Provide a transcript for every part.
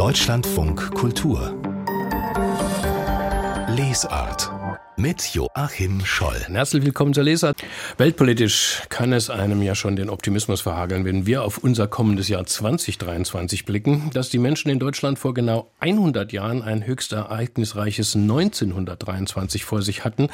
Deutschlandfunk Kultur Lesart mit Joachim Scholl. Herzlich willkommen zur Lesart. Weltpolitisch kann es einem ja schon den Optimismus verhageln, wenn wir auf unser kommendes Jahr 2023 blicken, dass die Menschen in Deutschland vor genau 100 Jahren ein höchst ereignisreiches 1923 vor sich hatten,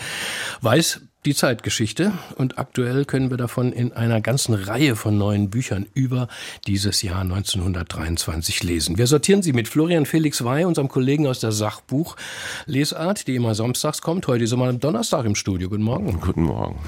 weiß die Zeitgeschichte und aktuell können wir davon in einer ganzen Reihe von neuen Büchern über dieses Jahr 1923 lesen. Wir sortieren sie mit Florian Felix Wey, unserem Kollegen aus der Sachbuch Lesart, die immer samstags kommt. Heute ist er mal am Donnerstag im Studio. Guten Morgen. Guten Morgen.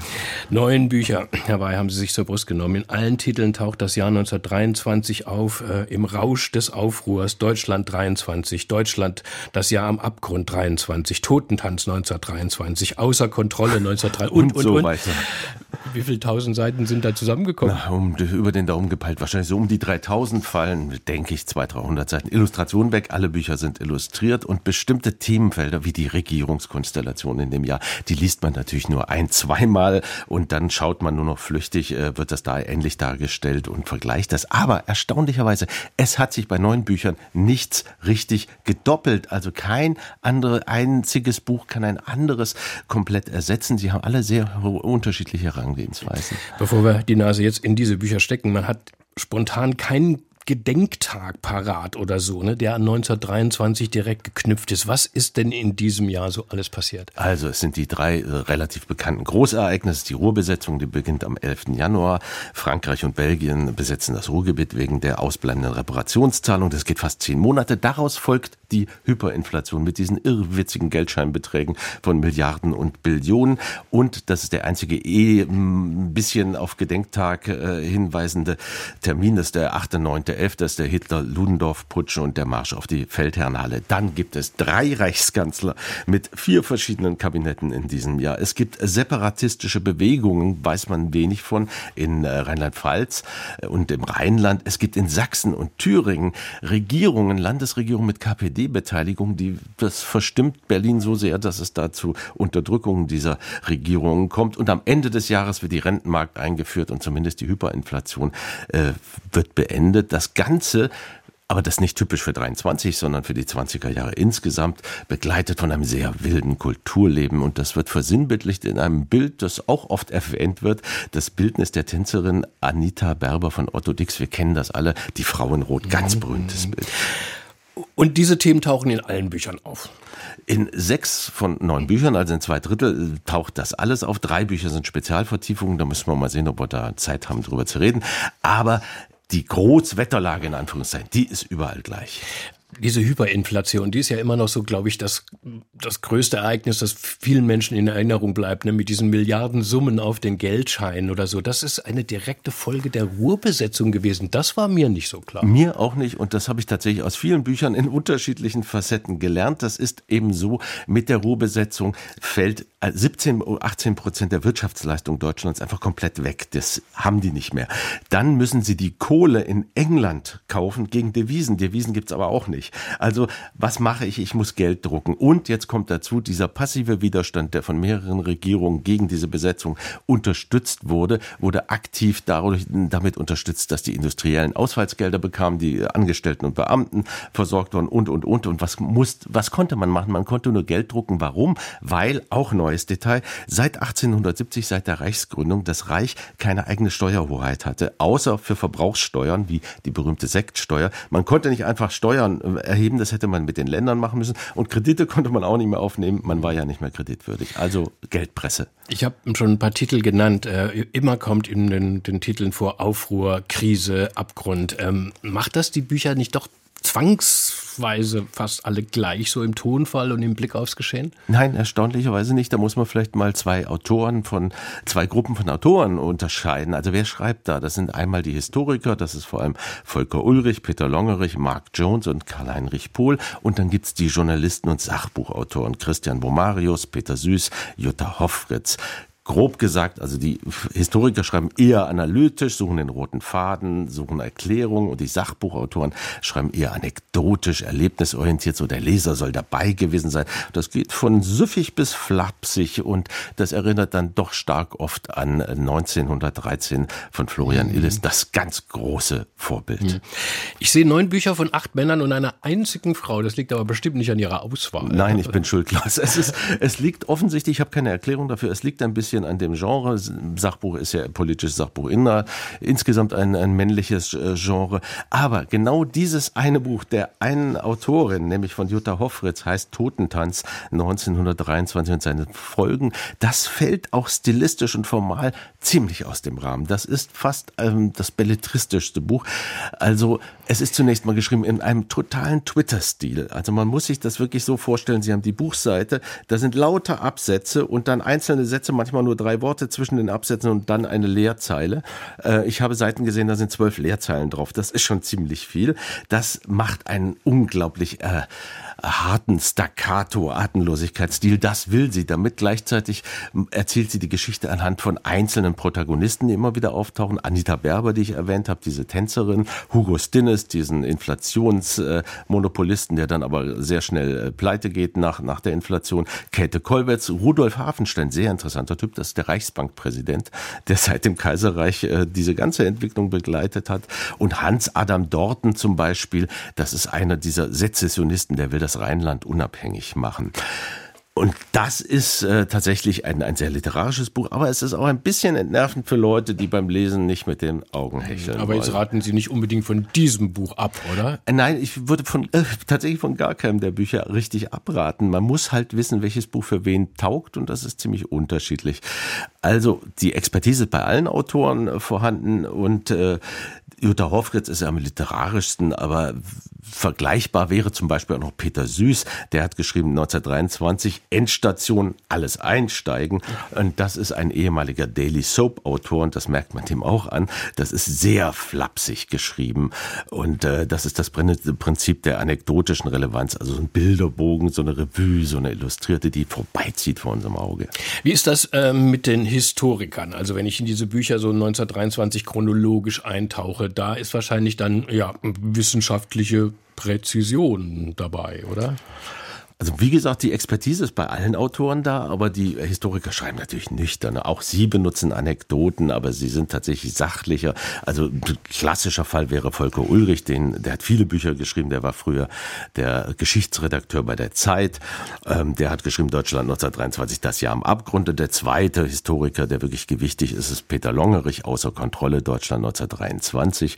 Neun Bücher, Herr Wey, haben Sie sich zur Brust genommen. In allen Titeln taucht das Jahr 1923 auf, äh, im Rausch des Aufruhrs, Deutschland 23, Deutschland, das Jahr am Abgrund 23, Totentanz 1923, außer Kontrolle 1923 und, und, so und. weiter. Wie viele tausend Seiten sind da zusammengekommen? Na, um, über den Daumen gepeilt, wahrscheinlich so um die 3000 fallen, denke ich, 200, 300 Seiten. Illustrationen weg, alle Bücher sind illustriert und bestimmte Themenfelder wie die Regierungskonstellation in dem Jahr, die liest man natürlich nur ein, zweimal und dann schaut man nur noch flüchtig, äh, wird das da ähnlich dargestellt und vergleicht das. Aber erstaunlicherweise, es hat sich bei neuen Büchern nichts richtig gedoppelt. Also kein anderes, einziges Buch kann ein anderes komplett ersetzen. Sie haben alle sehr unterschiedliche Herangehensweisen. Bevor wir die Nase jetzt in diese Bücher stecken, man hat spontan keinen Gedenktag parat oder so, ne, der an 1923 direkt geknüpft ist. Was ist denn in diesem Jahr so alles passiert? Also es sind die drei äh, relativ bekannten Großereignisse. Die Ruhrbesetzung, die beginnt am 11. Januar. Frankreich und Belgien besetzen das Ruhrgebiet wegen der ausbleibenden Reparationszahlung. Das geht fast zehn Monate. Daraus folgt die Hyperinflation mit diesen irrwitzigen Geldscheinbeträgen von Milliarden und Billionen. Und das ist der einzige eh ein bisschen auf Gedenktag äh, hinweisende Termin, das ist der 8. 9. 11. Das ist der Hitler-Ludendorff-Putsch und der Marsch auf die Feldherrnhalle. Dann gibt es drei Reichskanzler mit vier verschiedenen Kabinetten in diesem Jahr. Es gibt separatistische Bewegungen, weiß man wenig von, in äh, Rheinland-Pfalz und im Rheinland. Es gibt in Sachsen und Thüringen Regierungen, Landesregierungen mit KPD SPD-Beteiligung, die das verstimmt Berlin so sehr, dass es da zu Unterdrückungen dieser Regierungen kommt. Und am Ende des Jahres wird die Rentenmarkt eingeführt und zumindest die Hyperinflation äh, wird beendet. Das Ganze aber das nicht typisch für 23, sondern für die 20er Jahre insgesamt, begleitet von einem sehr wilden Kulturleben. Und das wird versinnbildlicht in einem Bild, das auch oft erwähnt wird. Das Bildnis der Tänzerin Anita Berber von Otto Dix. Wir kennen das alle. Die Frau in Rot. Ganz berühmtes Bild. Und diese Themen tauchen in allen Büchern auf. In sechs von neun Büchern, also in zwei Drittel, taucht das alles auf. Drei Bücher sind Spezialvertiefungen. Da müssen wir mal sehen, ob wir da Zeit haben, drüber zu reden. Aber die Großwetterlage in Anführungszeichen, die ist überall gleich diese Hyperinflation, die ist ja immer noch so, glaube ich, das, das größte Ereignis, das vielen Menschen in Erinnerung bleibt, ne? mit diesen Milliardensummen auf den Geldscheinen oder so. Das ist eine direkte Folge der Ruhrbesetzung gewesen. Das war mir nicht so klar. Mir auch nicht. Und das habe ich tatsächlich aus vielen Büchern in unterschiedlichen Facetten gelernt. Das ist eben so, mit der Ruhrbesetzung fällt 17, 18 Prozent der Wirtschaftsleistung Deutschlands einfach komplett weg. Das haben die nicht mehr. Dann müssen sie die Kohle in England kaufen gegen Devisen. Devisen gibt's aber auch nicht. Also was mache ich? Ich muss Geld drucken. Und jetzt kommt dazu dieser passive Widerstand, der von mehreren Regierungen gegen diese Besetzung unterstützt wurde, wurde aktiv dadurch, damit unterstützt, dass die Industriellen Ausfallsgelder bekamen, die Angestellten und Beamten versorgt wurden und, und, und. Und was muss, was konnte man machen? Man konnte nur Geld drucken. Warum? Weil, auch neues Detail, seit 1870, seit der Reichsgründung, das Reich keine eigene Steuerhoheit hatte, außer für Verbrauchssteuern, wie die berühmte Sektsteuer. Man konnte nicht einfach Steuern erheben. Das hätte man mit den Ländern machen müssen. Und Kredite konnte man auch nicht mehr aufnehmen. Man war ja nicht mehr kreditwürdig. Also Geldpresse. Ich habe schon ein paar Titel genannt. Äh, immer kommt in den, den Titeln vor Aufruhr, Krise, Abgrund. Ähm, macht das die Bücher nicht doch zwangsweise fast alle gleich, so im Tonfall und im Blick aufs Geschehen? Nein, erstaunlicherweise nicht. Da muss man vielleicht mal zwei Autoren von, zwei Gruppen von Autoren unterscheiden. Also wer schreibt da? Das sind einmal die Historiker, das ist vor allem Volker Ulrich, Peter Longerich, Mark Jones und Karl-Heinrich Pohl. Und dann gibt's die Journalisten und Sachbuchautoren Christian Bomarius, Peter Süß, Jutta Hoffritz, grob gesagt, also die Historiker schreiben eher analytisch, suchen den roten Faden, suchen Erklärungen und die Sachbuchautoren schreiben eher anekdotisch, erlebnisorientiert, so der Leser soll dabei gewesen sein. Das geht von süffig bis flapsig und das erinnert dann doch stark oft an 1913 von Florian mhm. Illis, das ganz große Vorbild. Mhm. Ich sehe neun Bücher von acht Männern und einer einzigen Frau. Das liegt aber bestimmt nicht an ihrer Auswahl. Nein, ich bin schuldlos. Es, ist, es liegt offensichtlich, ich habe keine Erklärung dafür, es liegt ein bisschen an dem Genre. Sachbuch ist ja politisches Sachbuch inner, insgesamt ein, ein männliches äh, Genre. Aber genau dieses eine Buch der einen Autorin, nämlich von Jutta Hoffritz, heißt Totentanz 1923 und seine Folgen. Das fällt auch stilistisch und formal ziemlich aus dem Rahmen. Das ist fast ähm, das belletristischste Buch. Also es ist zunächst mal geschrieben in einem totalen Twitter-Stil. Also man muss sich das wirklich so vorstellen. Sie haben die Buchseite, da sind lauter Absätze und dann einzelne Sätze, manchmal nur drei Worte zwischen den Absätzen und dann eine Leerzeile. Äh, ich habe Seiten gesehen, da sind zwölf Leerzeilen drauf. Das ist schon ziemlich viel. Das macht einen unglaublich äh, harten Staccato, Atemlosigkeitsstil. Das will sie. Damit gleichzeitig erzählt sie die Geschichte anhand von einzelnen Protagonisten, die immer wieder auftauchen. Anita Berber, die ich erwähnt habe, diese Tänzerin. Hugo Stinnes, diesen Inflationsmonopolisten, der dann aber sehr schnell äh, pleite geht nach, nach der Inflation. Käthe Kollwitz, Rudolf Hafenstein, sehr interessanter Typ. Das ist der Reichsbankpräsident, der seit dem Kaiserreich äh, diese ganze Entwicklung begleitet hat. Und Hans Adam Dorten zum Beispiel, das ist einer dieser Sezessionisten, der will das das Rheinland unabhängig machen. Und das ist äh, tatsächlich ein, ein sehr literarisches Buch, aber es ist auch ein bisschen entnervend für Leute, die beim Lesen nicht mit den Augen hecheln. Aber jetzt raten Sie nicht unbedingt von diesem Buch ab, oder? Äh, nein, ich würde von äh, tatsächlich von gar keinem der Bücher richtig abraten. Man muss halt wissen, welches Buch für wen taugt und das ist ziemlich unterschiedlich. Also die Expertise ist bei allen Autoren äh, vorhanden und äh, Jutta Hoffritz ist ja am literarischsten, aber vergleichbar wäre zum Beispiel auch noch Peter Süß, der hat geschrieben 1923 Endstation, alles einsteigen. Und das ist ein ehemaliger Daily Soap Autor und das merkt man dem auch an. Das ist sehr flapsig geschrieben und äh, das ist das Prinzip der anekdotischen Relevanz, also so ein Bilderbogen, so eine Revue, so eine Illustrierte, die vorbeizieht vor unserem Auge. Wie ist das äh, mit den Historikern? Also wenn ich in diese Bücher so 1923 chronologisch eintauche, da ist wahrscheinlich dann ja wissenschaftliche Präzision dabei, oder? Also wie gesagt, die Expertise ist bei allen Autoren da, aber die Historiker schreiben natürlich nüchtern. Auch sie benutzen Anekdoten, aber sie sind tatsächlich sachlicher. Also ein klassischer Fall wäre Volker Ulrich, den, der hat viele Bücher geschrieben, der war früher der Geschichtsredakteur bei der Zeit. Ähm, der hat geschrieben Deutschland 1923, das Jahr am Abgrund. Und der zweite Historiker, der wirklich gewichtig ist, ist Peter Longerich, außer Kontrolle Deutschland 1923.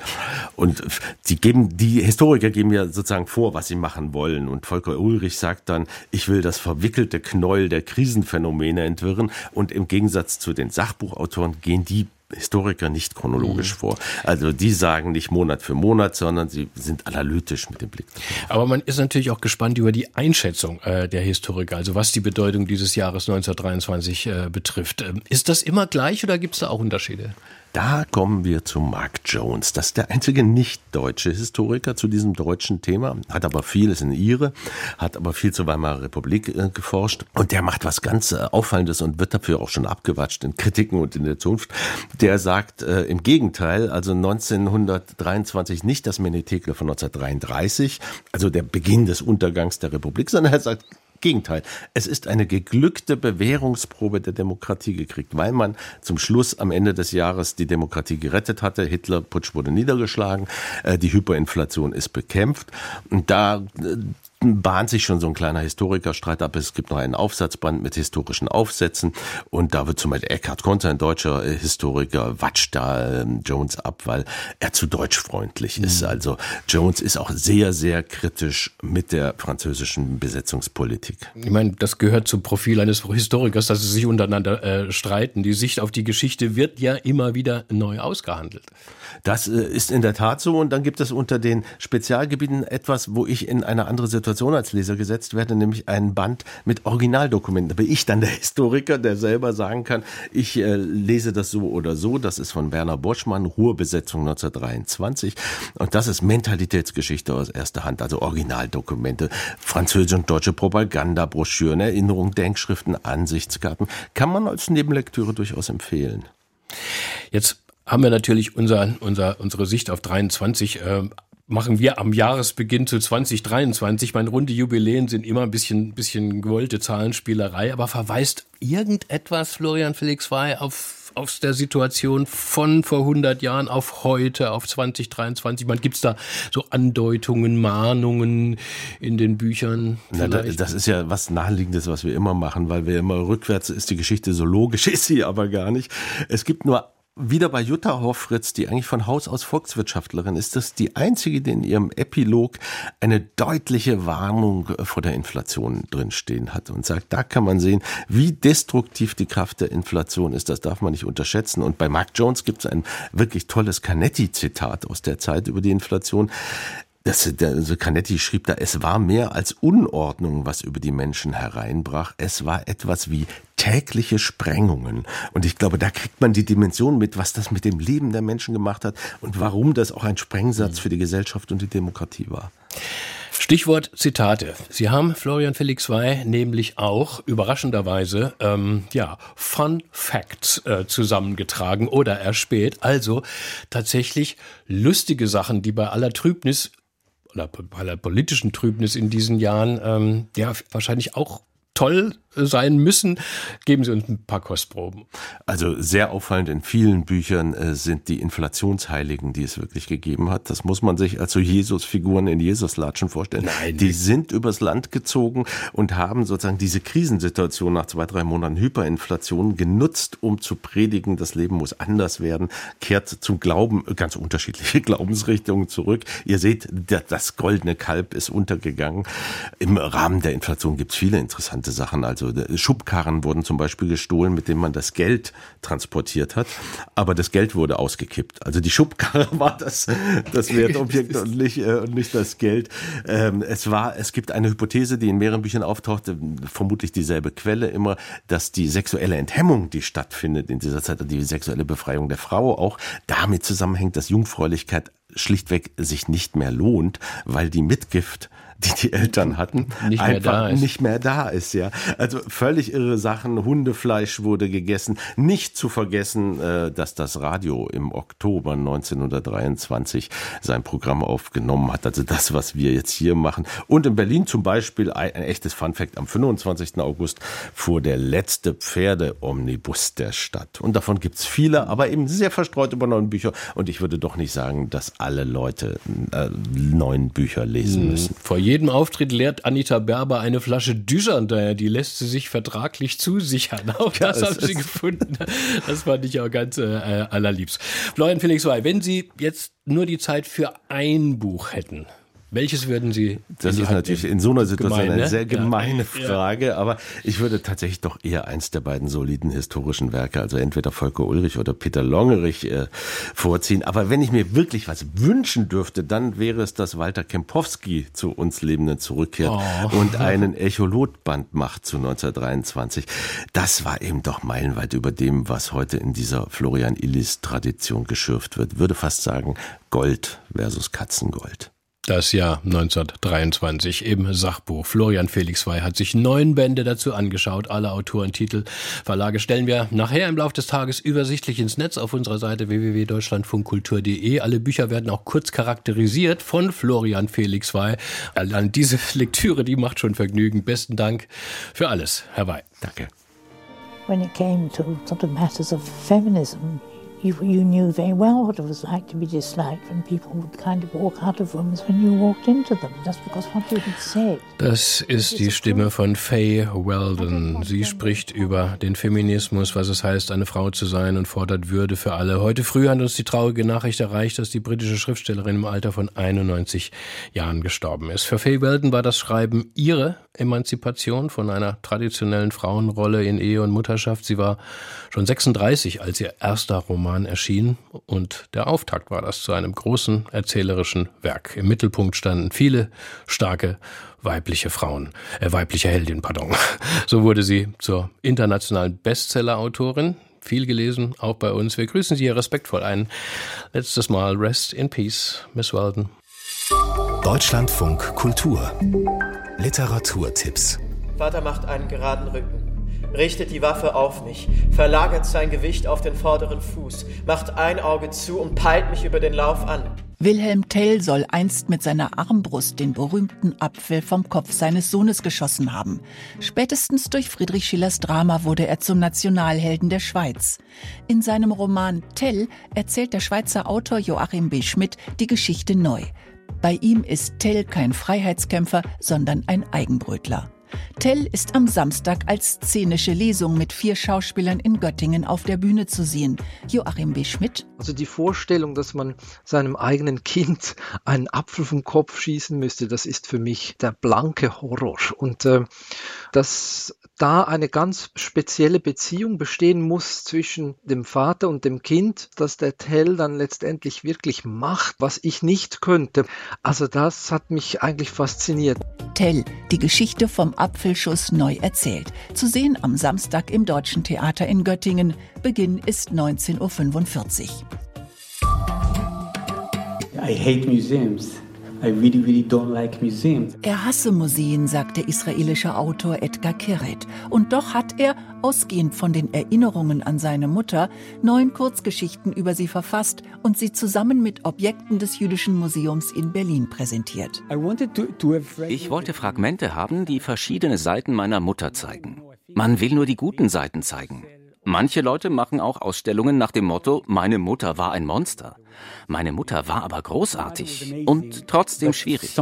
Und die geben, die Historiker geben ja sozusagen vor, was sie machen wollen. Und Volker Ulrich sagt dann, ich will das verwickelte Knäuel der Krisenphänomene entwirren und im Gegensatz zu den Sachbuchautoren gehen die Historiker nicht chronologisch mhm. vor. Also die sagen nicht Monat für Monat, sondern sie sind analytisch mit dem Blick. Aber man ist natürlich auch gespannt über die Einschätzung äh, der Historiker, also was die Bedeutung dieses Jahres 1923 äh, betrifft. Ähm, ist das immer gleich oder gibt es da auch Unterschiede? Da kommen wir zu Mark Jones. Das ist der einzige nicht-deutsche Historiker zu diesem deutschen Thema, hat aber vieles in ihre, hat aber viel zur Weimarer Republik äh, geforscht. Und der macht was ganz äh, Auffallendes und wird dafür auch schon abgewatscht in Kritiken und in der Zunft. Der sagt äh, im Gegenteil, also 1923 nicht das Menetekel von 1933, also der Beginn des Untergangs der Republik, sondern er sagt Gegenteil. Es ist eine geglückte Bewährungsprobe der Demokratie gekriegt, weil man zum Schluss am Ende des Jahres die Demokratie gerettet hatte. Hitler Putsch wurde niedergeschlagen, äh, die Hyperinflation ist bekämpft. Und da äh, bahnt sich schon so ein kleiner Historikerstreit ab. Es gibt noch einen Aufsatzband mit historischen Aufsätzen und da wird zum Beispiel Eckhard Konter, ein deutscher äh, Historiker, watscht da ähm, Jones ab, weil er zu deutschfreundlich mhm. ist. Also Jones ist auch sehr, sehr kritisch mit der französischen Besetzungspolitik. Ich meine, das gehört zum Profil eines Historikers, dass sie sich untereinander äh, streiten. Die Sicht auf die Geschichte wird ja immer wieder neu ausgehandelt. Das äh, ist in der Tat so und dann gibt es unter den Spezialgebieten etwas, wo ich in einer anderen Situation Situation als Leser gesetzt werde, nämlich einen Band mit Originaldokumenten. Da bin ich dann der Historiker, der selber sagen kann, ich äh, lese das so oder so. Das ist von Werner Boschmann, Ruhrbesetzung 1923. Und das ist Mentalitätsgeschichte aus erster Hand, also Originaldokumente, französische und deutsche Propaganda, Broschüren, Erinnerungen, Denkschriften, Ansichtskarten. Kann man als Nebenlektüre durchaus empfehlen. Jetzt haben wir natürlich unser, unser, unsere Sicht auf 23 äh, machen wir am Jahresbeginn zu 2023. Meine runde Jubiläen sind immer ein bisschen, bisschen gewollte Zahlenspielerei, aber verweist irgendetwas, Florian Felix Wey, auf aus der Situation von vor 100 Jahren auf heute, auf 2023? Man gibt's da so Andeutungen, Mahnungen in den Büchern? Na, das ist ja was Naheliegendes, was wir immer machen, weil wir immer rückwärts ist die Geschichte so logisch, ist sie aber gar nicht. Es gibt nur wieder bei Jutta Hoffritz, die eigentlich von Haus aus Volkswirtschaftlerin ist, das die einzige, die in ihrem Epilog eine deutliche Warnung vor der Inflation drinstehen hat und sagt, da kann man sehen, wie destruktiv die Kraft der Inflation ist. Das darf man nicht unterschätzen. Und bei Mark Jones gibt es ein wirklich tolles Canetti-Zitat aus der Zeit über die Inflation. Das, der, also Canetti schrieb da, es war mehr als Unordnung, was über die Menschen hereinbrach. Es war etwas wie tägliche Sprengungen. Und ich glaube, da kriegt man die Dimension mit, was das mit dem Leben der Menschen gemacht hat und warum das auch ein Sprengsatz für die Gesellschaft und die Demokratie war. Stichwort Zitate. Sie haben Florian Felix Wey nämlich auch überraschenderweise ähm, ja Fun Facts äh, zusammengetragen oder erspäht. Also tatsächlich lustige Sachen, die bei aller Trübnis oder bei der politischen Trübnis in diesen Jahren ähm, ja wahrscheinlich auch toll sein müssen. Geben Sie uns ein paar Kostproben. Also sehr auffallend in vielen Büchern äh, sind die Inflationsheiligen, die es wirklich gegeben hat. Das muss man sich als so Jesus-Figuren in Jesus-Latschen vorstellen. Nein, die sind übers Land gezogen und haben sozusagen diese Krisensituation nach zwei, drei Monaten Hyperinflation genutzt, um zu predigen, das Leben muss anders werden, kehrt zum Glauben, ganz unterschiedliche Glaubensrichtungen zurück. Ihr seht, das goldene Kalb ist untergegangen. Im Rahmen der Inflation gibt es viele interessante Sachen. Also also Schubkarren wurden zum Beispiel gestohlen, mit denen man das Geld transportiert hat, aber das Geld wurde ausgekippt. Also die Schubkarre war das, das Wertobjekt und nicht, äh, und nicht das Geld. Ähm, es war, es gibt eine Hypothese, die in mehreren Büchern auftauchte, vermutlich dieselbe Quelle immer, dass die sexuelle Enthemmung, die stattfindet in dieser Zeit, die sexuelle Befreiung der Frau auch damit zusammenhängt, dass Jungfräulichkeit schlichtweg sich nicht mehr lohnt, weil die Mitgift die die Eltern hatten, nicht mehr einfach ist. nicht mehr da ist. Ja, also völlig irre Sachen. Hundefleisch wurde gegessen. Nicht zu vergessen, äh, dass das Radio im Oktober 1923 sein Programm aufgenommen hat. Also das, was wir jetzt hier machen. Und in Berlin zum Beispiel ein, ein echtes Funfact: Am 25. August fuhr der letzte Pferdeomnibus der Stadt. Und davon gibt's viele, aber eben sehr verstreut über neun Bücher. Und ich würde doch nicht sagen, dass alle Leute äh, neun Bücher lesen hm, müssen. Vor jedem Auftritt leert Anita Berber eine Flasche Dujardin, die lässt sie sich vertraglich zusichern. Auch das, das haben sie gefunden. Das fand ich auch ganz äh, allerliebst. Florian Felix Wey, wenn Sie jetzt nur die Zeit für ein Buch hätten, welches würden Sie? Das ist natürlich in so einer Situation Gemein, eine ne? sehr gemeine ja. Frage, ja. aber ich würde tatsächlich doch eher eins der beiden soliden historischen Werke, also entweder Volker Ulrich oder Peter Longerich, äh, vorziehen. Aber wenn ich mir wirklich was wünschen dürfte, dann wäre es, dass Walter Kempowski zu uns Lebenden zurückkehrt oh. und einen Echolotband macht zu 1923. Das war eben doch meilenweit über dem, was heute in dieser Florian Illis Tradition geschürft wird. Würde fast sagen Gold versus Katzengold. Das Jahr 1923 im Sachbuch. Florian Felix Wey hat sich neun Bände dazu angeschaut. Alle Autorentitel, Verlage stellen wir nachher im Laufe des Tages übersichtlich ins Netz auf unserer Seite www.deutschlandfunkkultur.de. Alle Bücher werden auch kurz charakterisiert von Florian Felix Wey. An diese Lektüre, die macht schon Vergnügen. Besten Dank für alles, Herr Wey. Danke. When it came to sort of matters of feminism, you, you knew very well what it was like to be disliked when people would kind of walk out of rooms when you walked into them, just because what you had said. Das ist die Stimme von Faye Weldon. Sie spricht über den Feminismus, was es heißt, eine Frau zu sein und fordert Würde für alle. Heute früh hat uns die traurige Nachricht erreicht, dass die britische Schriftstellerin im Alter von 91 Jahren gestorben ist. Für Faye Weldon war das Schreiben ihre Emanzipation von einer traditionellen Frauenrolle in Ehe und Mutterschaft. Sie war schon 36, als ihr erster Roman erschien und der Auftakt war das zu einem großen erzählerischen Werk. Im Mittelpunkt standen viele starke weibliche Frauen, äh, weibliche Heldin, pardon. So wurde sie zur internationalen Bestseller-Autorin. Viel gelesen, auch bei uns. Wir grüßen Sie hier respektvoll ein. Letztes Mal Rest in Peace, Miss Weldon. Deutschlandfunk Kultur. Literaturtipps. Vater macht einen geraden Rücken, richtet die Waffe auf mich, verlagert sein Gewicht auf den vorderen Fuß, macht ein Auge zu und peilt mich über den Lauf an. Wilhelm Tell soll einst mit seiner Armbrust den berühmten Apfel vom Kopf seines Sohnes geschossen haben. Spätestens durch Friedrich Schillers Drama wurde er zum Nationalhelden der Schweiz. In seinem Roman Tell erzählt der Schweizer Autor Joachim B. Schmidt die Geschichte neu. Bei ihm ist Tell kein Freiheitskämpfer, sondern ein Eigenbrötler. Tell ist am Samstag als szenische Lesung mit vier Schauspielern in Göttingen auf der Bühne zu sehen. Joachim B. Schmidt. Also die Vorstellung, dass man seinem eigenen Kind einen Apfel vom Kopf schießen müsste, das ist für mich der blanke Horror. Und äh, das da eine ganz spezielle Beziehung bestehen muss zwischen dem Vater und dem Kind, dass der Tell dann letztendlich wirklich macht, was ich nicht könnte. Also das hat mich eigentlich fasziniert. Tell, die Geschichte vom Apfelschuss neu erzählt. Zu sehen am Samstag im Deutschen Theater in Göttingen. Beginn ist 19.45 Uhr. I hate museums. Really, really like er hasse Museen, sagt der israelische Autor Edgar Keret. Und doch hat er, ausgehend von den Erinnerungen an seine Mutter, neun Kurzgeschichten über sie verfasst und sie zusammen mit Objekten des Jüdischen Museums in Berlin präsentiert. Ich wollte Fragmente haben, die verschiedene Seiten meiner Mutter zeigen. Man will nur die guten Seiten zeigen. Manche Leute machen auch Ausstellungen nach dem Motto, meine Mutter war ein Monster. Meine Mutter war aber großartig und trotzdem schwierig.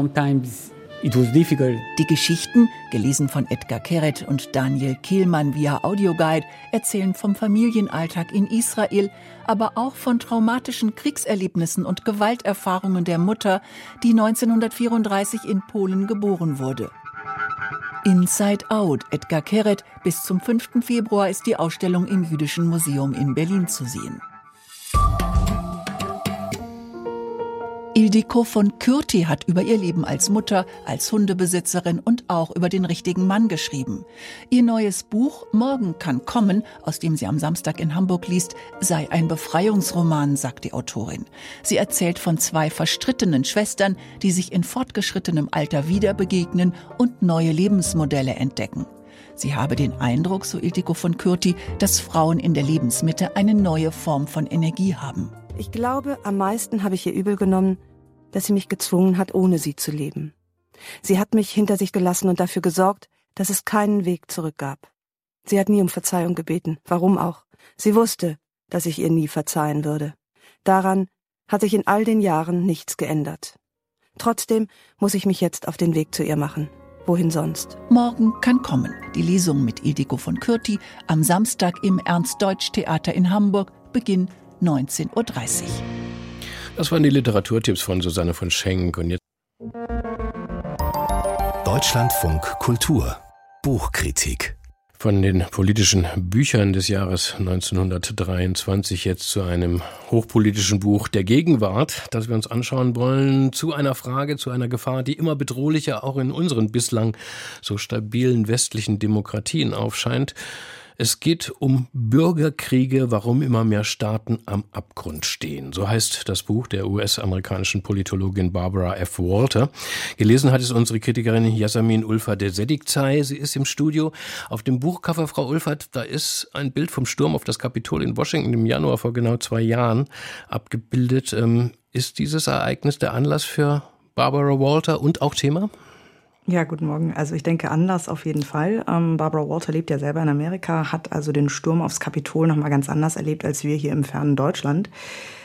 Die Geschichten, gelesen von Edgar Keret und Daniel Kehlmann via Audioguide, erzählen vom Familienalltag in Israel, aber auch von traumatischen Kriegserlebnissen und Gewalterfahrungen der Mutter, die 1934 in Polen geboren wurde. Inside Out, Edgar Keret. Bis zum 5. Februar ist die Ausstellung im Jüdischen Museum in Berlin zu sehen. Ildiko von Kürti hat über ihr Leben als Mutter, als Hundebesitzerin und auch über den richtigen Mann geschrieben. Ihr neues Buch Morgen kann kommen, aus dem sie am Samstag in Hamburg liest, sei ein Befreiungsroman, sagt die Autorin. Sie erzählt von zwei verstrittenen Schwestern, die sich in fortgeschrittenem Alter wieder begegnen und neue Lebensmodelle entdecken. Sie habe den Eindruck, so Ildiko von Kürti, dass Frauen in der Lebensmitte eine neue Form von Energie haben. Ich glaube, am meisten habe ich ihr übel genommen, dass sie mich gezwungen hat, ohne sie zu leben. Sie hat mich hinter sich gelassen und dafür gesorgt, dass es keinen Weg zurück gab. Sie hat nie um Verzeihung gebeten. Warum auch? Sie wusste, dass ich ihr nie verzeihen würde. Daran hat sich in all den Jahren nichts geändert. Trotzdem muss ich mich jetzt auf den Weg zu ihr machen. Wohin sonst? Morgen kann kommen. Die Lesung mit Ediko von Kürti am Samstag im Ernst-Deutsch-Theater in Hamburg. Beginn 19.30 Uhr. Das waren die Literaturtipps von Susanne von Schenk und jetzt Deutschlandfunk Kultur. Buchkritik. von den politischen Büchern des Jahres 1923 jetzt zu einem hochpolitischen Buch der Gegenwart, das wir uns anschauen wollen, zu einer Frage, zu einer Gefahr, die immer bedrohlicher auch in unseren bislang so stabilen westlichen Demokratien aufscheint. Es geht um Bürgerkriege, warum immer mehr Staaten am Abgrund stehen. So heißt das Buch der US-amerikanischen Politologin Barbara F. Walter. Gelesen hat es unsere Kritikerin Yasamin Ulfert der Sedigzei. Sie ist im Studio. Auf dem Buchcover, Frau Ulfert, da ist ein Bild vom Sturm auf das Kapitol in Washington im Januar vor genau zwei Jahren abgebildet. Ähm, ist dieses Ereignis der Anlass für Barbara Walter und auch Thema? Ja, guten Morgen. Also ich denke Anlass auf jeden Fall. Ähm, Barbara Walter lebt ja selber in Amerika, hat also den Sturm aufs Kapitol nochmal ganz anders erlebt als wir hier im fernen Deutschland.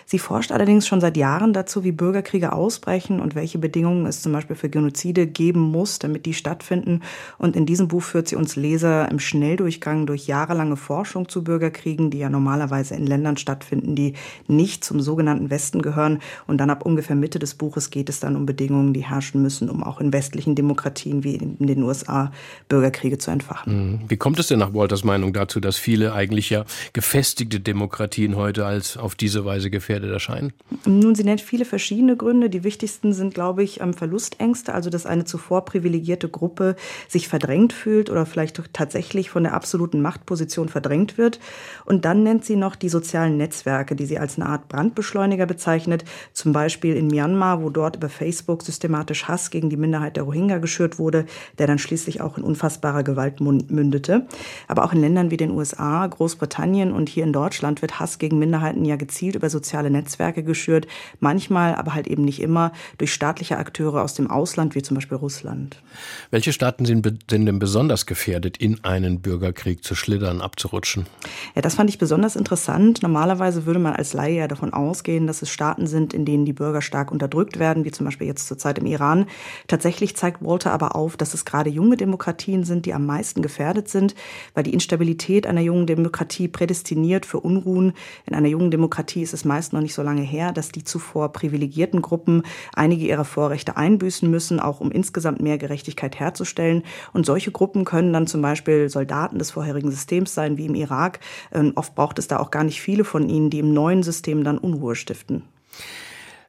Sie forscht allerdings schon seit Jahren dazu, wie Bürgerkriege ausbrechen und welche Bedingungen es zum Beispiel für Genozide geben muss, damit die stattfinden. Und in diesem Buch führt sie uns Leser im Schnelldurchgang durch jahrelange Forschung zu Bürgerkriegen, die ja normalerweise in Ländern stattfinden, die nicht zum sogenannten Westen gehören. Und dann ab ungefähr Mitte des Buches geht es dann um Bedingungen, die herrschen müssen, um auch in westlichen Demokratien wie in den USA Bürgerkriege zu entfachen. Mhm. Wie kommt es denn nach Walters Meinung dazu, dass viele eigentlich ja gefestigte Demokratien heute als auf diese Weise gefährdet erscheinen? Nun, sie nennt viele verschiedene Gründe. Die wichtigsten sind, glaube ich, Verlustängste, also dass eine zuvor privilegierte Gruppe sich verdrängt fühlt oder vielleicht tatsächlich von der absoluten Machtposition verdrängt wird. Und dann nennt sie noch die sozialen Netzwerke, die sie als eine Art Brandbeschleuniger bezeichnet. Zum Beispiel in Myanmar, wo dort über Facebook systematisch Hass gegen die Minderheit der Rohingya geschürt wurde, der dann schließlich auch in unfassbarer Gewalt mündete. Aber auch in Ländern wie den USA, Großbritannien und hier in Deutschland wird Hass gegen Minderheiten ja gezielt über soziale Netzwerke geschürt, manchmal, aber halt eben nicht immer, durch staatliche Akteure aus dem Ausland, wie zum Beispiel Russland. Welche Staaten sind, sind denn besonders gefährdet, in einen Bürgerkrieg zu schlittern, abzurutschen? Ja, das fand ich besonders interessant. Normalerweise würde man als Laie ja davon ausgehen, dass es Staaten sind, in denen die Bürger stark unterdrückt werden, wie zum Beispiel jetzt zurzeit im Iran. Tatsächlich zeigt Walter aber auf, dass es gerade junge Demokratien sind, die am meisten gefährdet sind, weil die Instabilität einer jungen Demokratie prädestiniert für Unruhen. In einer jungen Demokratie ist es meist noch nicht so lange her, dass die zuvor privilegierten Gruppen einige ihrer Vorrechte einbüßen müssen, auch um insgesamt mehr Gerechtigkeit herzustellen. Und solche Gruppen können dann zum Beispiel Soldaten des vorherigen Systems sein, wie im Irak. Ähm, oft braucht es da auch gar nicht viele von ihnen, die im neuen System dann Unruhe stiften.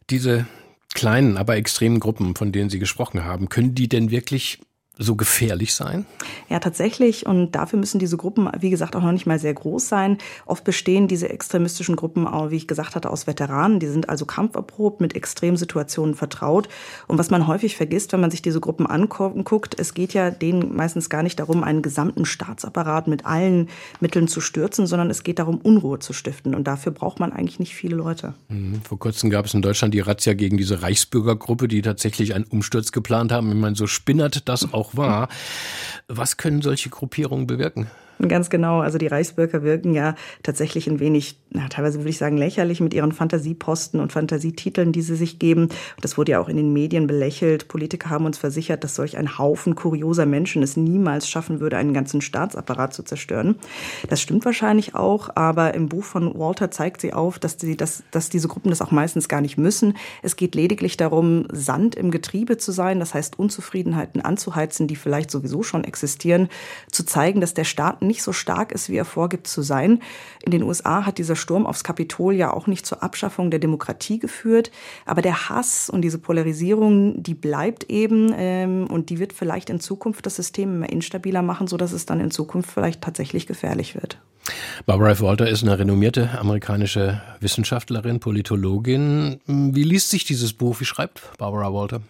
Diese kleinen, aber extremen Gruppen, von denen Sie gesprochen haben, können die denn wirklich so gefährlich sein? Ja, tatsächlich. Und dafür müssen diese Gruppen, wie gesagt, auch noch nicht mal sehr groß sein. Oft bestehen diese extremistischen Gruppen auch, wie ich gesagt hatte, aus Veteranen. Die sind also kampferprobt, mit Extremsituationen vertraut. Und was man häufig vergisst, wenn man sich diese Gruppen anguckt, es geht ja denen meistens gar nicht darum, einen gesamten Staatsapparat mit allen Mitteln zu stürzen, sondern es geht darum, Unruhe zu stiften. Und dafür braucht man eigentlich nicht viele Leute. Mhm. Vor kurzem gab es in Deutschland die Razzia gegen diese Reichsbürgergruppe, die tatsächlich einen Umsturz geplant haben. Ich meine, so spinnert das auch auch war. Was können solche Gruppierungen bewirken? Ganz genau. Also die Reichsbürger wirken ja tatsächlich ein wenig, na, teilweise würde ich sagen, lächerlich mit ihren Fantasieposten und Fantasietiteln, die sie sich geben. Das wurde ja auch in den Medien belächelt. Politiker haben uns versichert, dass solch ein Haufen kurioser Menschen es niemals schaffen würde, einen ganzen Staatsapparat zu zerstören. Das stimmt wahrscheinlich auch, aber im Buch von Walter zeigt sie auf, dass, die, dass, dass diese Gruppen das auch meistens gar nicht müssen. Es geht lediglich darum, Sand im Getriebe zu sein, das heißt Unzufriedenheiten anzuheizen, die vielleicht sowieso schon existieren, zu zeigen, dass der Staat nicht so stark ist, wie er vorgibt zu sein. In den USA hat dieser Sturm aufs Kapitol ja auch nicht zur Abschaffung der Demokratie geführt. Aber der Hass und diese Polarisierung, die bleibt eben ähm, und die wird vielleicht in Zukunft das System immer instabiler machen, sodass es dann in Zukunft vielleicht tatsächlich gefährlich wird. Barbara F. Walter ist eine renommierte amerikanische Wissenschaftlerin, Politologin. Wie liest sich dieses Buch? Wie schreibt Barbara Walter?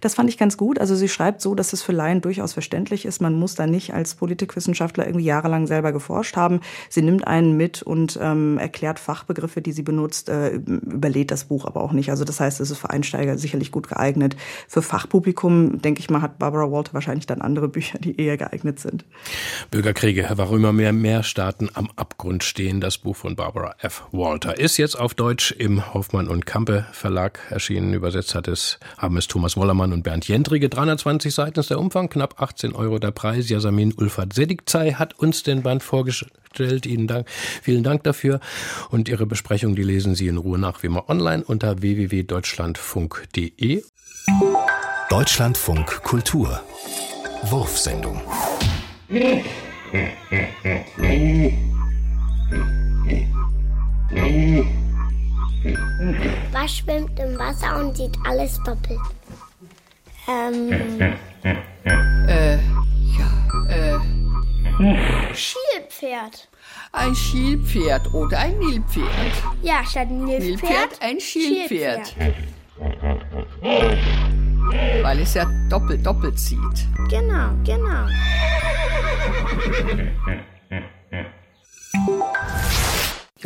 Das fand ich ganz gut. Also sie schreibt so, dass es für Laien durchaus verständlich ist. Man muss da nicht als Politikwissenschaftler irgendwie jahrelang selber geforscht haben. Sie nimmt einen mit und ähm, erklärt Fachbegriffe, die sie benutzt, äh, überlädt das Buch aber auch nicht. Also das heißt, es ist für Einsteiger sicherlich gut geeignet. Für Fachpublikum, denke ich mal, hat Barbara Walter wahrscheinlich dann andere Bücher, die eher geeignet sind. Bürgerkriege, warum immer mehr, mehr Staaten am Abgrund stehen. Das Buch von Barbara F. Walter ist jetzt auf Deutsch im Hoffmann und Kampe Verlag erschienen. Übersetzt hat es, haben es Thomas Wollermann und Bernd Jendrige. 320 Seiten ist der Umfang, knapp 18 Euro der Preis. Yasamin Ulfat Sedigzai hat uns den Band vorgestellt. Ihnen Dank, vielen Dank dafür. Und Ihre Besprechung, die lesen Sie in Ruhe nach wie immer online unter www.deutschlandfunk.de. Deutschlandfunk Kultur. Wurfsendung. Was schwimmt im Wasser und sieht alles doppelt? Ähm. Äh, ja, äh. Schielpferd. Ein Schielpferd oder ein Nilpferd. Ja, statt ein Nilpferd. Nilpferd ein Schielpferd. Weil es ja doppelt doppelt zieht. Genau, genau.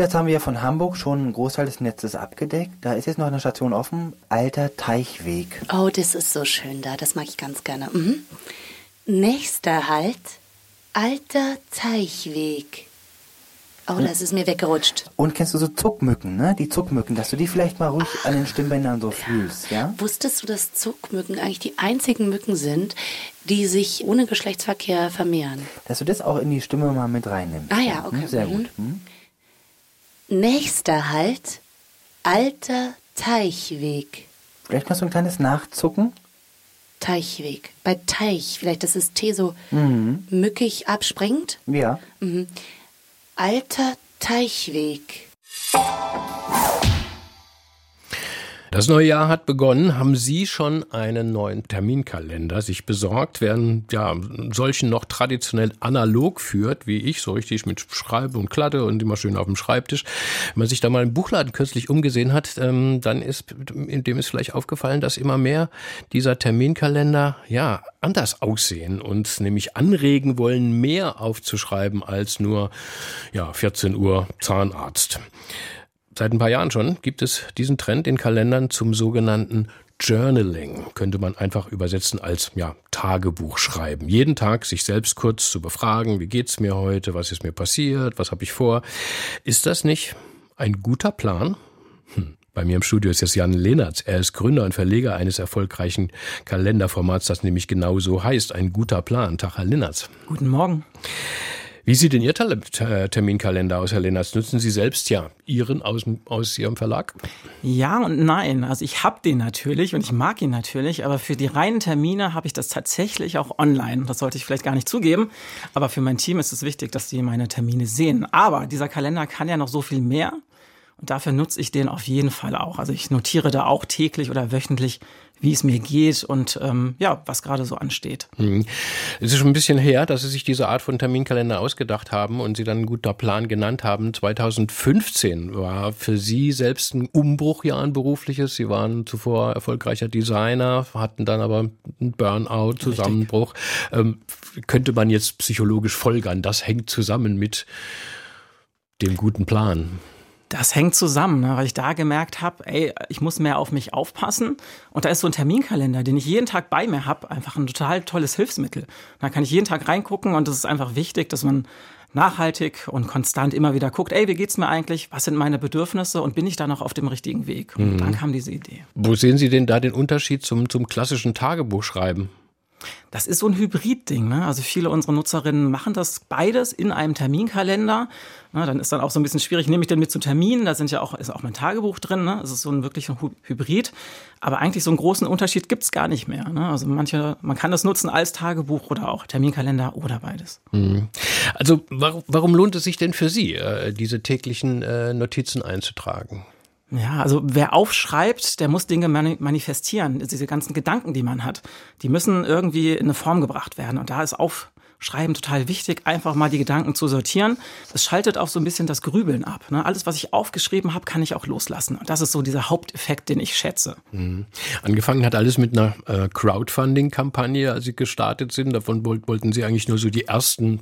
Jetzt haben wir von Hamburg schon einen Großteil des Netzes abgedeckt. Da ist jetzt noch eine Station offen. Alter Teichweg. Oh, das ist so schön da. Das mag ich ganz gerne. Mhm. Nächster Halt. Alter Teichweg. Oh, das ist mir weggerutscht. Und kennst du so Zuckmücken, ne? Die Zuckmücken, dass du die vielleicht mal ruhig an den Stimmbändern so fühlst, ja? Wusstest du, dass Zuckmücken eigentlich die einzigen Mücken sind, die sich ohne Geschlechtsverkehr vermehren? Dass du das auch in die Stimme mal mit reinnimmst. Ah ja, okay. Hm, Sehr Mhm. gut. Hm? Nächster Halt, alter Teichweg. Vielleicht mal so ein kleines Nachzucken. Teichweg. Bei Teich, vielleicht, dass das T so Mhm. mückig abspringt. Ja. Mhm. Alter Teichweg. Das neue Jahr hat begonnen. Haben Sie schon einen neuen Terminkalender sich besorgt? Wer einen, ja, solchen noch traditionell analog führt, wie ich, so richtig mit Schreibe und Klatte und immer schön auf dem Schreibtisch. Wenn man sich da mal im Buchladen kürzlich umgesehen hat, ähm, dann ist, dem ist vielleicht aufgefallen, dass immer mehr dieser Terminkalender, ja, anders aussehen und nämlich anregen wollen, mehr aufzuschreiben als nur, ja, 14 Uhr Zahnarzt. Seit ein paar Jahren schon gibt es diesen Trend in Kalendern zum sogenannten Journaling. Könnte man einfach übersetzen als ja, Tagebuch schreiben. Jeden Tag sich selbst kurz zu befragen, wie geht's mir heute, was ist mir passiert, was habe ich vor. Ist das nicht ein guter Plan? Hm. Bei mir im Studio ist jetzt Jan Lehnertz. Er ist Gründer und Verleger eines erfolgreichen Kalenderformats, das nämlich genau so heißt. Ein guter Plan. Tag, Herr Lehnertz. Guten Morgen. Wie sieht denn Ihr Terminkalender aus, Herr Lennartz? Nutzen Sie selbst ja Ihren aus, aus Ihrem Verlag? Ja und nein. Also ich habe den natürlich und ich mag ihn natürlich, aber für die reinen Termine habe ich das tatsächlich auch online. Das sollte ich vielleicht gar nicht zugeben, aber für mein Team ist es wichtig, dass sie meine Termine sehen. Aber dieser Kalender kann ja noch so viel mehr und dafür nutze ich den auf jeden Fall auch. Also ich notiere da auch täglich oder wöchentlich, wie es mir geht und ähm, ja, was gerade so ansteht. Hm. Es ist schon ein bisschen her, dass Sie sich diese Art von Terminkalender ausgedacht haben und Sie dann ein guter Plan genannt haben. 2015 war für Sie selbst ein Umbruchjahr, ein berufliches. Sie waren zuvor erfolgreicher Designer, hatten dann aber einen Burnout, Zusammenbruch. Ähm, könnte man jetzt psychologisch folgern, das hängt zusammen mit dem guten Plan. Das hängt zusammen, ne, weil ich da gemerkt habe, ey, ich muss mehr auf mich aufpassen. Und da ist so ein Terminkalender, den ich jeden Tag bei mir habe, einfach ein total tolles Hilfsmittel. Da kann ich jeden Tag reingucken und es ist einfach wichtig, dass man nachhaltig und konstant immer wieder guckt, ey, wie geht's mir eigentlich? Was sind meine Bedürfnisse und bin ich da noch auf dem richtigen Weg? Und Mhm. dann kam diese Idee. Wo sehen Sie denn da den Unterschied zum, zum klassischen Tagebuchschreiben? Das ist so ein Hybrid-Ding. Ne? Also viele unserer Nutzerinnen machen das beides in einem Terminkalender. Na, dann ist dann auch so ein bisschen schwierig, nehme ich denn mit zu Terminen? Da sind ja auch, ist auch mein Tagebuch drin. Ne? Es ist so ein wirklich ein Hy- Hybrid. Aber eigentlich so einen großen Unterschied gibt's gar nicht mehr. Ne? Also manche, man kann das nutzen als Tagebuch oder auch Terminkalender oder beides. Mhm. Also warum, warum lohnt es sich denn für Sie, äh, diese täglichen äh, Notizen einzutragen? Ja, also wer aufschreibt, der muss Dinge mani manifestieren. Diese ganzen Gedanken, die man hat, die müssen irgendwie in eine Form gebracht werden. Und da ist Aufschreiben total wichtig, einfach mal die Gedanken zu sortieren. Das schaltet auch so ein bisschen das Grübeln ab. Ne? Alles, was ich aufgeschrieben habe, kann ich auch loslassen. Und das ist so dieser Haupteffekt, den ich schätze. Mhm. Angefangen hat alles mit einer äh, Crowdfunding-Kampagne, als Sie gestartet sind. Davon woll- wollten Sie eigentlich nur so die ersten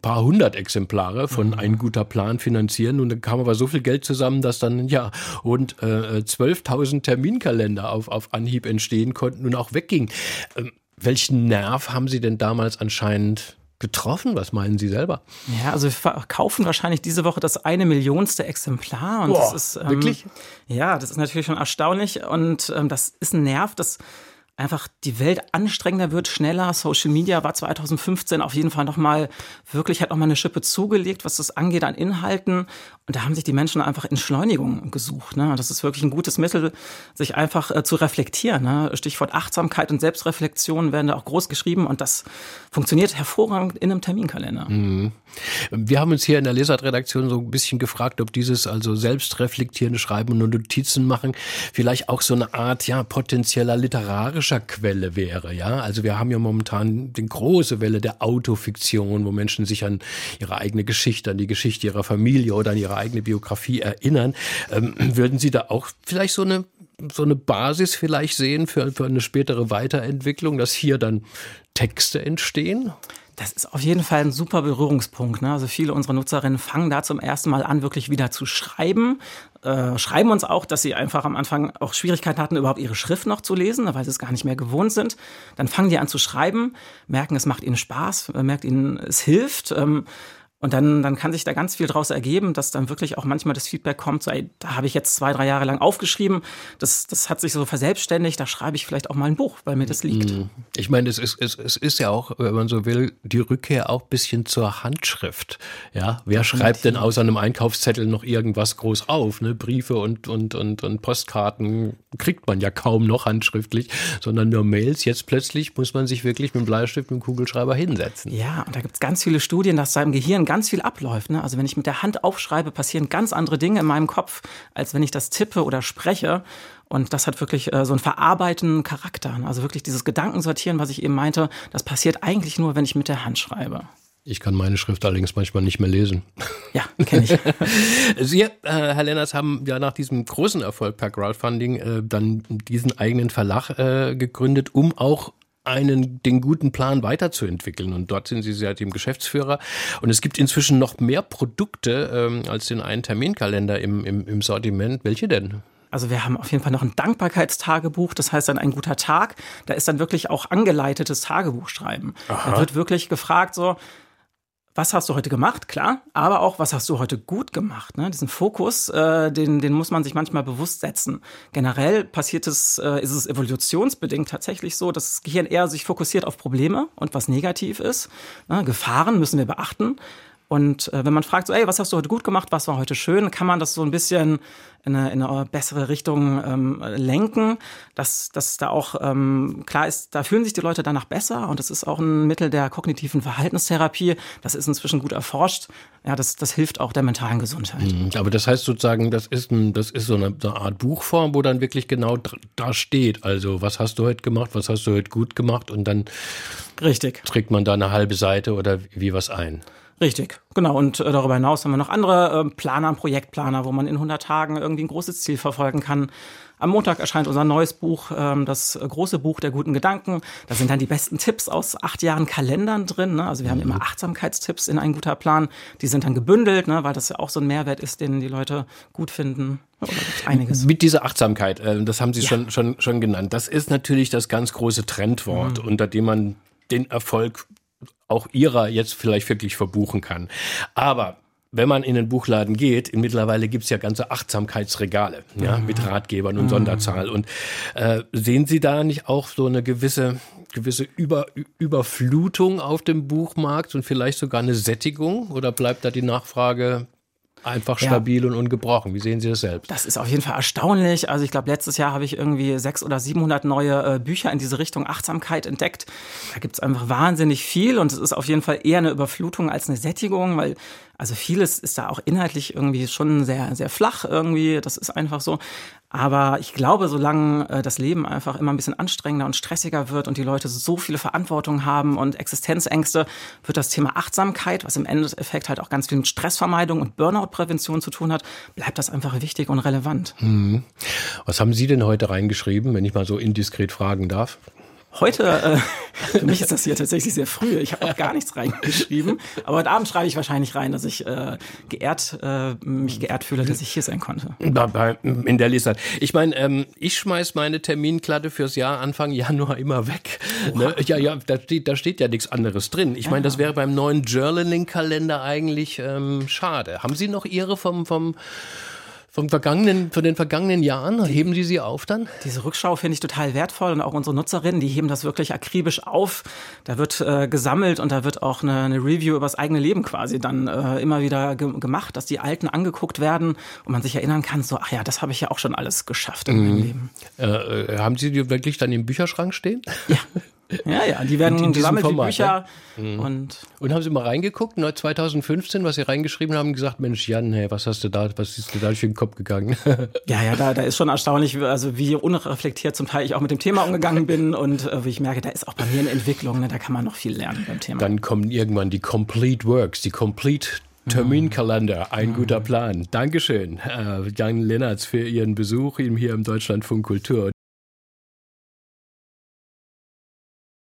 paar hundert Exemplare von Mhm. Ein guter Plan finanzieren. Und dann kam aber so viel Geld zusammen, dass dann ja rund äh, 12.000 Terminkalender auf, auf Anhieb entstehen konnten und auch weggingen. Ähm, welchen Nerv haben Sie denn damals anscheinend getroffen? Was meinen Sie selber? Ja, also wir verkaufen wahrscheinlich diese Woche das eine Millionste Exemplar. Und Boah, das ist, ähm, wirklich? Ja, das ist natürlich schon erstaunlich. Und ähm, das ist ein Nerv, das einfach die Welt anstrengender wird, schneller. Social Media war 2015 auf jeden Fall nochmal wirklich, hat nochmal eine Schippe zugelegt, was das angeht an Inhalten. Und da haben sich die Menschen einfach Entschleunigung gesucht. Ne? Das ist wirklich ein gutes Mittel, sich einfach äh, zu reflektieren. Ne? Stichwort Achtsamkeit und Selbstreflexion werden da auch groß geschrieben und das funktioniert hervorragend in einem Terminkalender. Mhm. Wir haben uns hier in der Lesart-Redaktion so ein bisschen gefragt, ob dieses also selbstreflektierende Schreiben und Notizen machen vielleicht auch so eine Art ja potenzieller literarischer Quelle wäre. Ja, also wir haben ja momentan die große Welle der Autofiktion, wo Menschen sich an ihre eigene Geschichte, an die Geschichte ihrer Familie oder an ihre eigene Biografie erinnern. Ähm, würden Sie da auch vielleicht so eine so eine Basis vielleicht sehen für, für eine spätere Weiterentwicklung, dass hier dann Texte entstehen? Das ist auf jeden Fall ein super Berührungspunkt. Ne? Also viele unserer Nutzerinnen fangen da zum ersten Mal an, wirklich wieder zu schreiben. Äh, schreiben uns auch, dass sie einfach am Anfang auch Schwierigkeiten hatten, überhaupt ihre Schrift noch zu lesen, weil sie es gar nicht mehr gewohnt sind. Dann fangen die an zu schreiben, merken, es macht ihnen Spaß, merkt ihnen, es hilft. Ähm, Und dann, dann kann sich da ganz viel draus ergeben, dass dann wirklich auch manchmal das Feedback kommt, so, ey, da habe ich jetzt zwei, drei Jahre lang aufgeschrieben, das, das hat sich so verselbstständigt, da schreibe ich vielleicht auch mal ein Buch, weil mir das liegt. Mhm. Ich meine, es ist, es, es ist ja auch, wenn man so will, die Rückkehr auch ein bisschen zur Handschrift. Ja, wer Definitiv. schreibt denn außer einem Einkaufszettel noch irgendwas groß auf? Ne? Briefe und, und, und, und Postkarten kriegt man ja kaum noch handschriftlich, sondern nur Mails. Jetzt plötzlich muss man sich wirklich mit dem Bleistift, mit dem Kugelschreiber hinsetzen. Ja, und da gibt es ganz viele Studien, dass da im Gehirn ganz viel abläuft. Ne? Also wenn ich mit der Hand aufschreibe, passieren ganz andere Dinge in meinem Kopf, als wenn ich das tippe oder spreche. Und das hat wirklich äh, so einen verarbeitenden Charakter. Ne? Also wirklich dieses Gedankensortieren, was ich eben meinte, das passiert eigentlich nur, wenn ich mit der Hand schreibe. Ich kann meine Schrift allerdings manchmal nicht mehr lesen. Ja, kenne ich. Sie, äh, Herr Lenners, haben ja nach diesem großen Erfolg per Crowdfunding äh, dann diesen eigenen Verlag äh, gegründet, um auch einen, den guten Plan weiterzuentwickeln. Und dort sind Sie seitdem Geschäftsführer. Und es gibt inzwischen noch mehr Produkte ähm, als den einen Terminkalender im, im, im Sortiment. Welche denn? Also wir haben auf jeden Fall noch ein Dankbarkeitstagebuch, das heißt dann ein guter Tag. Da ist dann wirklich auch angeleitetes Tagebuchschreiben. Aha. Da wird wirklich gefragt so, was hast du heute gemacht, klar, aber auch, was hast du heute gut gemacht. Ne? Diesen Fokus, äh, den, den muss man sich manchmal bewusst setzen. Generell passiert es, äh, ist es evolutionsbedingt tatsächlich so, dass das Gehirn eher sich fokussiert auf Probleme und was negativ ist. Ne? Gefahren müssen wir beachten. Und äh, wenn man fragt, so, ey, was hast du heute gut gemacht, was war heute schön, kann man das so ein bisschen in eine, in eine bessere Richtung ähm, lenken, dass, dass da auch ähm, klar ist, da fühlen sich die Leute danach besser und das ist auch ein Mittel der kognitiven Verhaltenstherapie. Das ist inzwischen gut erforscht. Ja, das, das hilft auch der mentalen Gesundheit. Mhm, aber das heißt sozusagen, das ist, ein, das ist so eine, eine Art Buchform, wo dann wirklich genau da steht. Also, was hast du heute gemacht, was hast du heute gut gemacht und dann Richtig. trägt man da eine halbe Seite oder wie was ein. Richtig, genau. Und äh, darüber hinaus haben wir noch andere äh, Planer, Projektplaner, wo man in 100 Tagen irgendwie ein großes Ziel verfolgen kann. Am Montag erscheint unser neues Buch, ähm, das große Buch der guten Gedanken. Da sind dann die besten Tipps aus acht Jahren Kalendern drin. Ne? Also wir haben immer Achtsamkeitstipps in ein guter Plan. Die sind dann gebündelt, ne? weil das ja auch so ein Mehrwert ist, den die Leute gut finden. Einiges. Mit dieser Achtsamkeit, äh, das haben Sie ja. schon, schon, schon genannt. Das ist natürlich das ganz große Trendwort, mhm. unter dem man den Erfolg auch ihrer jetzt vielleicht wirklich verbuchen kann. Aber wenn man in den Buchladen geht, in mittlerweile gibt's ja ganze Achtsamkeitsregale, ja, mhm. mit Ratgebern und mhm. Sonderzahl. Und äh, sehen Sie da nicht auch so eine gewisse gewisse Über, Überflutung auf dem Buchmarkt und vielleicht sogar eine Sättigung? Oder bleibt da die Nachfrage einfach stabil ja. und ungebrochen. Wie sehen Sie das selbst? Das ist auf jeden Fall erstaunlich. Also ich glaube, letztes Jahr habe ich irgendwie sechs oder 700 neue äh, Bücher in diese Richtung Achtsamkeit entdeckt. Da gibt es einfach wahnsinnig viel und es ist auf jeden Fall eher eine Überflutung als eine Sättigung, weil also vieles ist da auch inhaltlich irgendwie schon sehr, sehr flach irgendwie. Das ist einfach so. Aber ich glaube, solange äh, das Leben einfach immer ein bisschen anstrengender und stressiger wird und die Leute so viele Verantwortungen haben und Existenzängste, wird das Thema Achtsamkeit, was im Endeffekt halt auch ganz viel mit Stressvermeidung und Burnout-Prävention zu tun hat, bleibt das einfach wichtig und relevant. Mhm. Was haben Sie denn heute reingeschrieben, wenn ich mal so indiskret fragen darf? Heute, äh, für mich ist das hier tatsächlich sehr früh. Ich habe auch gar nichts reingeschrieben. Aber heute Abend schreibe ich wahrscheinlich rein, dass ich äh, geehrt, äh, mich geehrt fühle, dass ich hier sein konnte. In der Lesart. Ich meine, ähm, ich schmeiß meine Terminklatte fürs Jahr Anfang Januar immer weg. Ne? Ja, ja, da steht, da steht ja nichts anderes drin. Ich meine, das wäre beim neuen Journaling-Kalender eigentlich ähm, schade. Haben Sie noch Ihre vom, vom vom vergangenen, von den vergangenen Jahren? Heben Sie sie auf dann? Diese Rückschau finde ich total wertvoll und auch unsere Nutzerinnen, die heben das wirklich akribisch auf. Da wird äh, gesammelt und da wird auch eine, eine Review über das eigene Leben quasi dann äh, immer wieder ge gemacht, dass die Alten angeguckt werden und man sich erinnern kann, so, ach ja, das habe ich ja auch schon alles geschafft in mhm. meinem Leben. Äh, äh, haben Sie die wirklich dann im Bücherschrank stehen? Ja. Ja, ja, die werden gesammelt Format, wie Bücher. Ne? Und, und haben Sie mal reingeguckt, 2015, was Sie reingeschrieben haben, gesagt, Mensch, Jan, hey, was hast du da, was ist dir da durch den Kopf gegangen? ja, ja, da, da ist schon erstaunlich, also wie unreflektiert zum Teil ich auch mit dem Thema umgegangen bin und äh, wie ich merke, da ist auch bei mir eine Entwicklung, ne, da kann man noch viel lernen beim Thema. Dann kommen irgendwann die Complete Works, die Complete Terminkalender, ein mhm. guter Plan. Dankeschön, äh, Jan Lennertz, für Ihren Besuch hier im Deutschlandfunk Kultur.